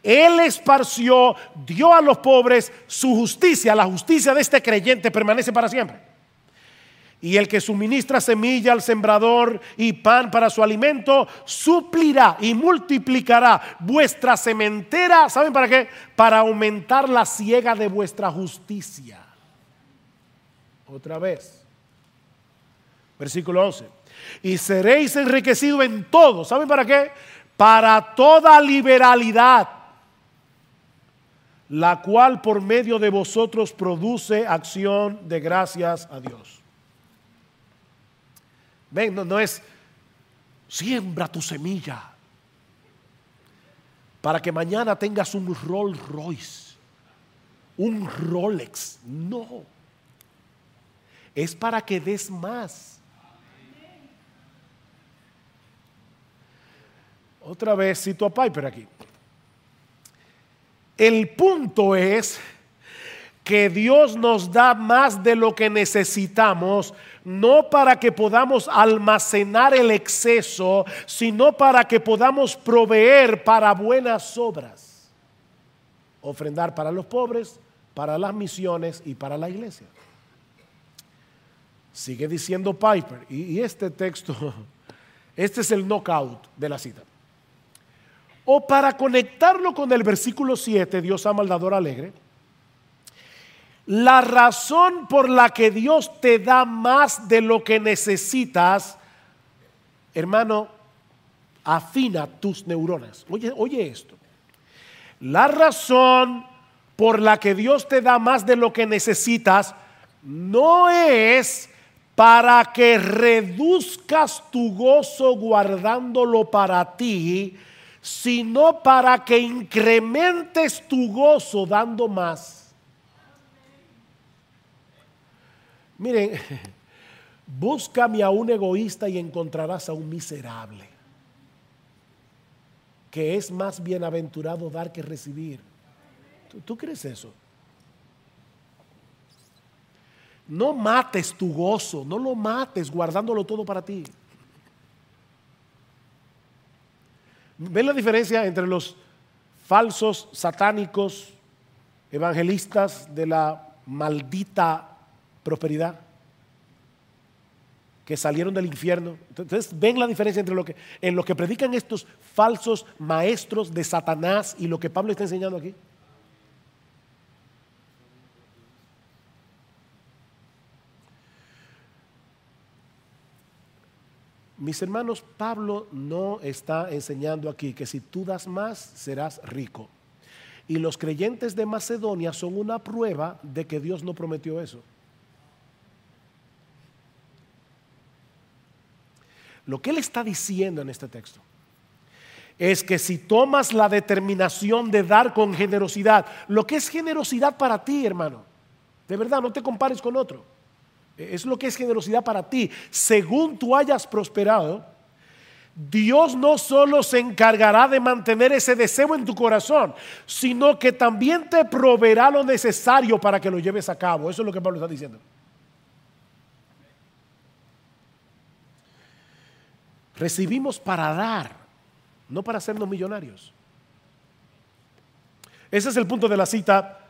Él esparció, dio a los pobres su justicia. La justicia de este creyente permanece para siempre. Y el que suministra semilla al sembrador y pan para su alimento, suplirá y multiplicará vuestra sementera. ¿Saben para qué? Para aumentar la ciega de vuestra justicia. Otra vez. Versículo 11. Y seréis enriquecidos en todo. ¿Saben para qué? Para toda liberalidad la cual por medio de vosotros produce acción de gracias a Dios. Ven, no, es siembra tu semilla para que mañana tengas un Rolls Royce, un Rolex. No, es para que des más. Otra vez cito a Piper aquí. El punto es que Dios nos da más de lo que necesitamos, no para que podamos almacenar el exceso, sino para que podamos proveer para buenas obras. Ofrendar para los pobres, para las misiones y para la iglesia. Sigue diciendo Piper, y, este texto, este es el knockout de la cita. O para conectarlo con el versículo 7, Dios ama al alegre. La razón por la que Dios te da más de lo que necesitas, hermano, afina tus neuronas. Oye, oye esto. La razón por la que Dios te da más de lo que necesitas no es para que reduzcas tu gozo guardándolo para ti, sino para que incrementes tu gozo dando más. Miren, búscame a un egoísta y encontrarás a un miserable, que es más bienaventurado dar que recibir. ¿Tú, crees eso? No mates tu gozo, no lo mates guardándolo todo para ti. ¿Ven la diferencia entre los falsos satánicos evangelistas de la maldita prosperidad? que salieron del infierno. Entonces, ven la diferencia entre lo que en lo que predican estos falsos maestros de Satanás y lo que Pablo está enseñando aquí. Mis hermanos, Pablo no está enseñando aquí que si tú das más, serás rico. Y los creyentes de Macedonia son una prueba de que Dios no prometió eso. Lo que él está diciendo en este texto es que si tomas la determinación de dar con generosidad, lo que es generosidad para ti, hermano, de verdad, no te compares con otro es lo que es generosidad para ti. Según tú hayas prosperado, Dios no solo se encargará de mantener ese deseo en tu corazón, sino que también te proveerá lo necesario para que lo lleves a cabo. Eso es lo que Pablo está diciendo. Recibimos para dar, no para hacernos millonarios. Ese es el punto de la cita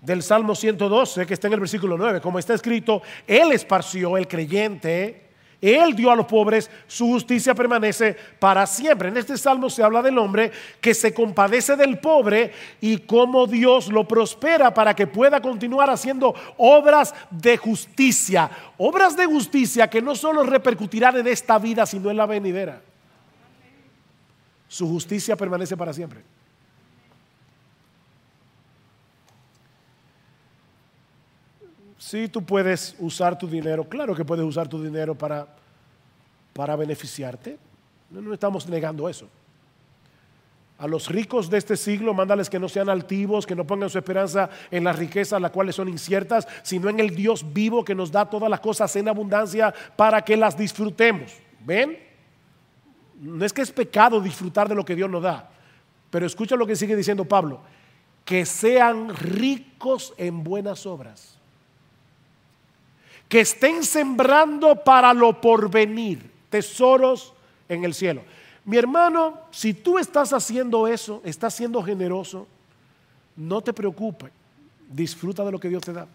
del Salmo 112, que está en el versículo 9, como está escrito, Él esparció el creyente, Él dio a los pobres, su justicia permanece para siempre. En este salmo se habla del hombre que se compadece del pobre y cómo Dios lo prospera para que pueda continuar haciendo obras de justicia, obras de justicia que no solo repercutirán en esta vida, sino en la venidera. Su justicia permanece para siempre. Sí, tú puedes usar tu dinero, claro que puedes usar tu dinero para, para beneficiarte. No, no estamos negando eso. A los ricos de este siglo, mándales que no sean altivos, que no pongan su esperanza en las riquezas, las cuales son inciertas, sino en el Dios vivo que nos da todas las cosas en abundancia para que las disfrutemos. ¿Ven? No es que es pecado disfrutar de lo que Dios nos da, pero escucha lo que sigue diciendo Pablo, que sean ricos en buenas obras, que estén sembrando para lo porvenir, tesoros en el cielo. Mi hermano, si tú estás haciendo eso, estás siendo generoso, no te preocupes, disfruta de lo que Dios te da.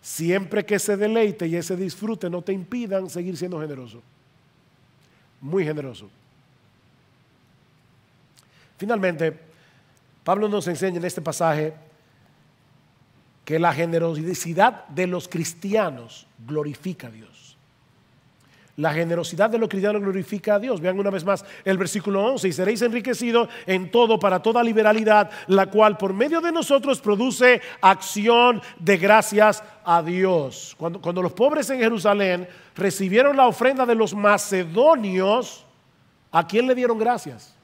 Siempre que ese deleite y ese disfrute no te impidan seguir siendo generoso. Muy generoso. Finalmente, Pablo nos enseña en este pasaje que la generosidad de los cristianos glorifica a Dios. La generosidad de los cristianos glorifica a Dios. Vean una vez más el versículo 11. Y seréis enriquecidos en todo para toda liberalidad, la cual por medio de nosotros produce acción de gracias a Dios. Cuando, cuando los pobres en Jerusalén recibieron la ofrenda de los macedonios, ¿a quién le dieron gracias?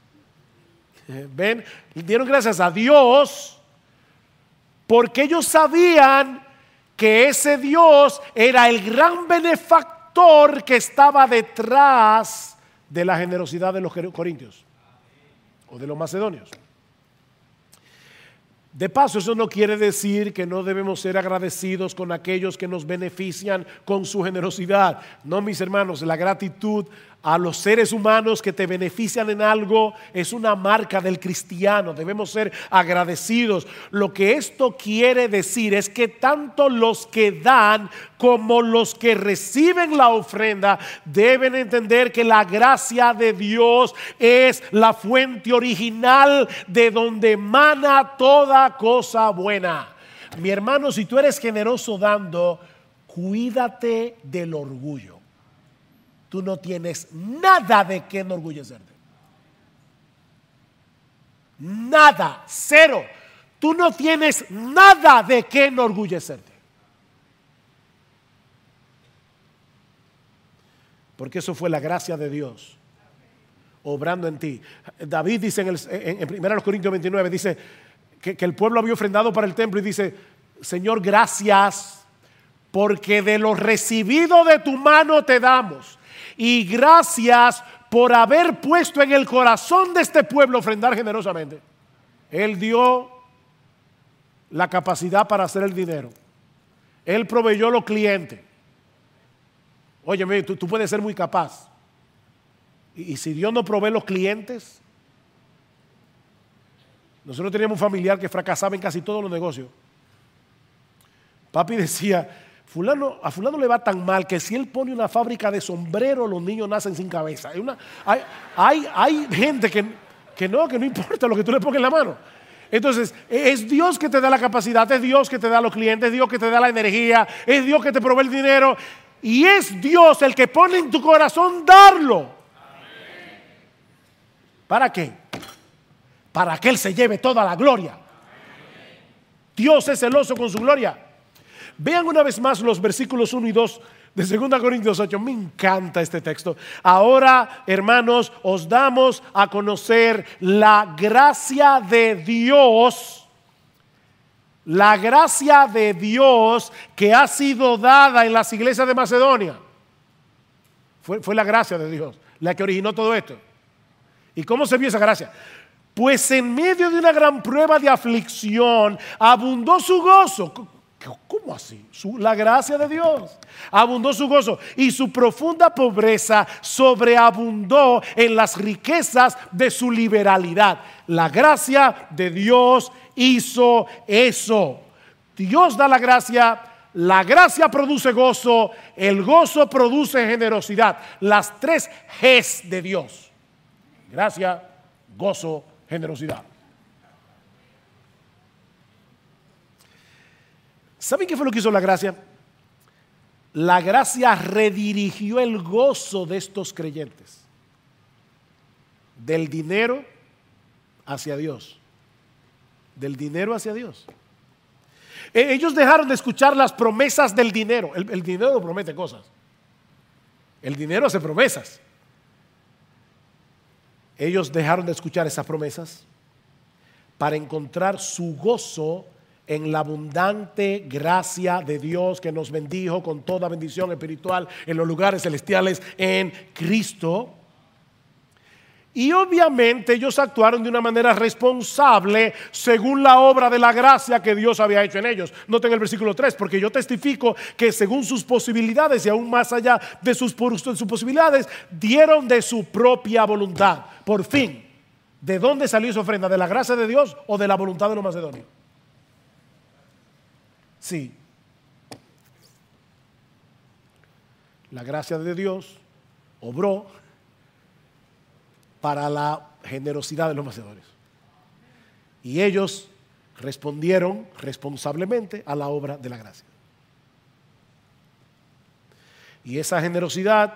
Ven, dieron gracias a Dios porque ellos sabían que ese Dios era el gran benefactor que estaba detrás de la generosidad de los corintios o de los macedonios. De paso, eso no quiere decir que no debemos ser agradecidos con aquellos que nos benefician con su generosidad. No, mis hermanos, la gratitud a los seres humanos que te benefician en algo es una marca del cristiano. Debemos ser agradecidos. Lo que esto quiere decir es que tanto los que dan como los que reciben la ofrenda deben entender que la gracia de Dios es la fuente original de donde emana toda cosa buena. Mi hermano, si tú eres generoso dando, cuídate del orgullo tú no tienes nada de qué enorgullecerte. Nada, cero. Tú no tienes nada de qué enorgullecerte. Porque eso fue la gracia de Dios obrando en ti. David dice en, el, en, 1 Corintios 29, dice que el pueblo había ofrendado para el templo y dice, Señor, gracias porque de lo recibido de tu mano te damos y gracias por haber puesto en el corazón de este pueblo ofrendar generosamente. Él dio la capacidad para hacer el dinero. Él proveyó los clientes. Oye, tú, tú puedes ser muy capaz. Y, y, si Dios no provee los clientes, nosotros teníamos un familiar que fracasaba en casi todos los negocios. Papi decía, Fulano, a fulano le va tan mal que si él pone una fábrica de sombrero, los niños nacen sin cabeza. Hay, gente que, que, no, que no importa lo que tú le pongas en la mano. Entonces, es Dios que te da la capacidad, es Dios que te da los clientes, es Dios que te da la energía, es Dios que te provee el dinero. Y es Dios el que pone en tu corazón darlo. ¿Para qué? Para que Él se lleve toda la gloria. Dios es celoso con su gloria. Vean una vez más los versículos 1 y 2 de 2 Corintios 8. Me encanta este texto. Ahora, hermanos, os damos a conocer la gracia de Dios. La gracia de Dios que ha sido dada en las iglesias de Macedonia. Fue, fue la gracia de Dios la que originó todo esto. ¿Y cómo se vio esa gracia? Pues en medio de una gran prueba de aflicción abundó su gozo. ¿Cómo así? la gracia de Dios. Abundó su gozo y su profunda pobreza sobreabundó en las riquezas de su liberalidad. La gracia de Dios hizo eso. Dios da la gracia, la gracia produce gozo, el gozo produce generosidad. Las tres Gs de Dios. Gracia, gozo, generosidad. ¿Saben qué fue lo que hizo la gracia? La gracia redirigió el gozo de estos creyentes del dinero hacia Dios. Del dinero hacia Dios. E, ellos dejaron de escuchar las promesas del dinero. El, el dinero promete cosas. El dinero hace promesas. Ellos dejaron de escuchar esas promesas para encontrar su gozo en la abundante gracia de Dios que nos bendijo con toda bendición espiritual en los lugares celestiales en Cristo. Y obviamente ellos actuaron de una manera responsable según la obra de la gracia que Dios había hecho en ellos. Noten el versículo 3, porque yo testifico que según sus posibilidades y aún más allá de sus, sus posibilidades, dieron de su propia voluntad. Por fin, ¿de dónde salió esa ofrenda? ¿De la gracia de Dios o de la voluntad de los macedonios? Sí. La gracia de Dios obró para la generosidad de los macedonios. Y ellos respondieron responsablemente a la obra de la gracia. Y esa generosidad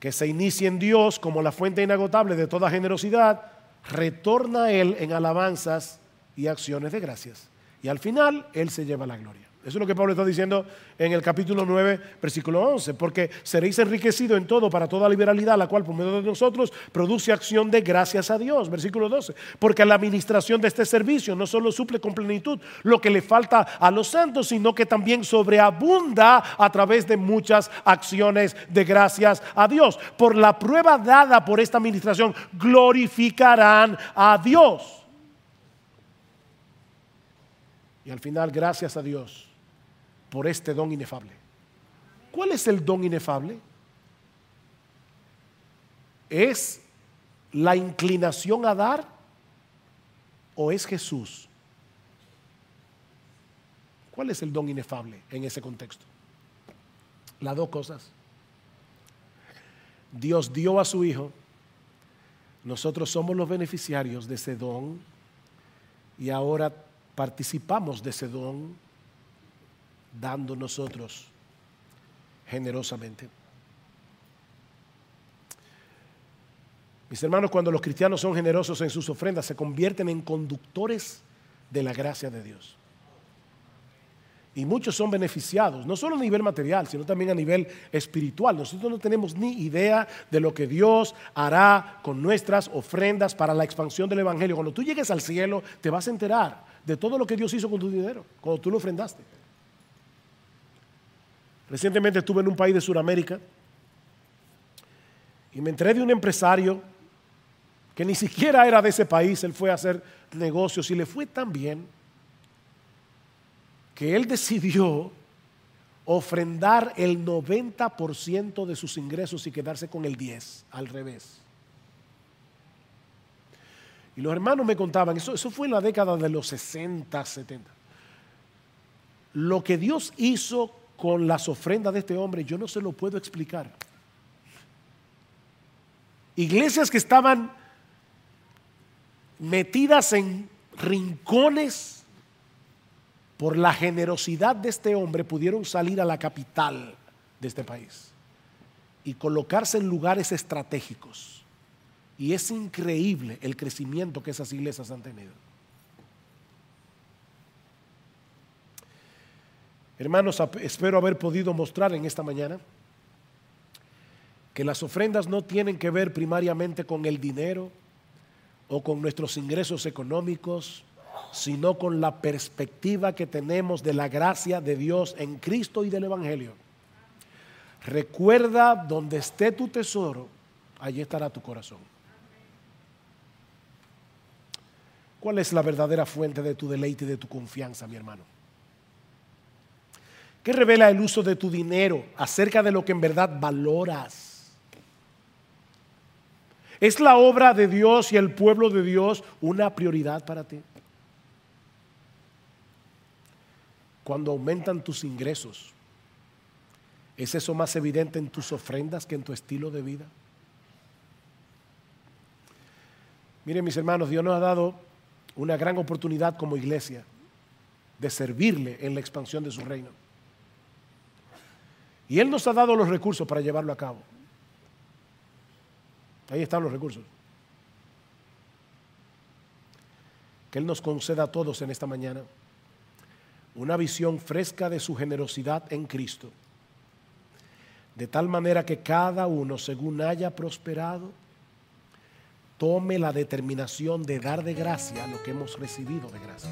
que se inicia en Dios como la fuente inagotable de toda generosidad, retorna a Él en alabanzas y acciones de gracias. Y al final Él se lleva la gloria. Eso es lo que Pablo está diciendo en el capítulo 9, versículo 11, porque seréis enriquecidos en todo para toda liberalidad, la cual por medio de nosotros produce acción de gracias a Dios. Versículo 12, porque la administración de este servicio no solo suple con plenitud lo que le falta a los santos, sino que también sobreabunda a través de muchas acciones de gracias a Dios. Por la prueba dada por esta administración, glorificarán a Dios. Y al final, gracias a Dios por este don inefable. ¿Cuál es el don inefable? ¿Es la inclinación a dar o es Jesús? ¿Cuál es el don inefable en ese contexto? Las dos cosas. Dios dio a su Hijo, nosotros somos los beneficiarios de ese don y ahora participamos de ese don dando nosotros generosamente. Mis hermanos, cuando los cristianos son generosos en sus ofrendas, se convierten en conductores de la gracia de Dios. Y muchos son beneficiados, no solo a nivel material, sino también a nivel espiritual. Nosotros no tenemos ni idea de lo que Dios hará con nuestras ofrendas para la expansión del Evangelio. Cuando tú llegues al cielo, te vas a enterar de todo lo que Dios hizo con tu dinero, cuando tú lo ofrendaste. Recientemente estuve en un país de Sudamérica y me enteré de un empresario que ni siquiera era de ese país, él fue a hacer negocios y le fue tan bien que él decidió ofrendar el 90% de sus ingresos y quedarse con el 10, al revés. Y los hermanos me contaban, eso, eso fue en la década de los 60, 70. Lo que Dios hizo con las ofrendas de este hombre, yo no se lo puedo explicar. Iglesias que estaban metidas en rincones por la generosidad de este hombre pudieron salir a la capital de este país y colocarse en lugares estratégicos. Y es increíble el crecimiento que esas iglesias han tenido. Hermanos, espero haber podido mostrar en esta mañana que las ofrendas no tienen que ver primariamente con el dinero o con nuestros ingresos económicos, sino con la perspectiva que tenemos de la gracia de Dios en Cristo y del Evangelio. Recuerda donde esté tu tesoro, allí estará tu corazón. ¿Cuál es la verdadera fuente de tu deleite y de tu confianza, mi hermano? ¿Qué revela el uso de tu dinero acerca de lo que en verdad valoras? ¿Es la obra de Dios y el pueblo de Dios una prioridad para ti? Cuando aumentan tus ingresos, ¿es eso más evidente en tus ofrendas que en tu estilo de vida? Miren mis hermanos, Dios nos ha dado una gran oportunidad como iglesia de servirle en la expansión de su reino. Y Él nos ha dado los recursos para llevarlo a cabo. Ahí están los recursos. Que Él nos conceda a todos en esta mañana una visión fresca de su generosidad en Cristo. De tal manera que cada uno, según haya prosperado, tome la determinación de dar de gracia lo que hemos recibido de gracia.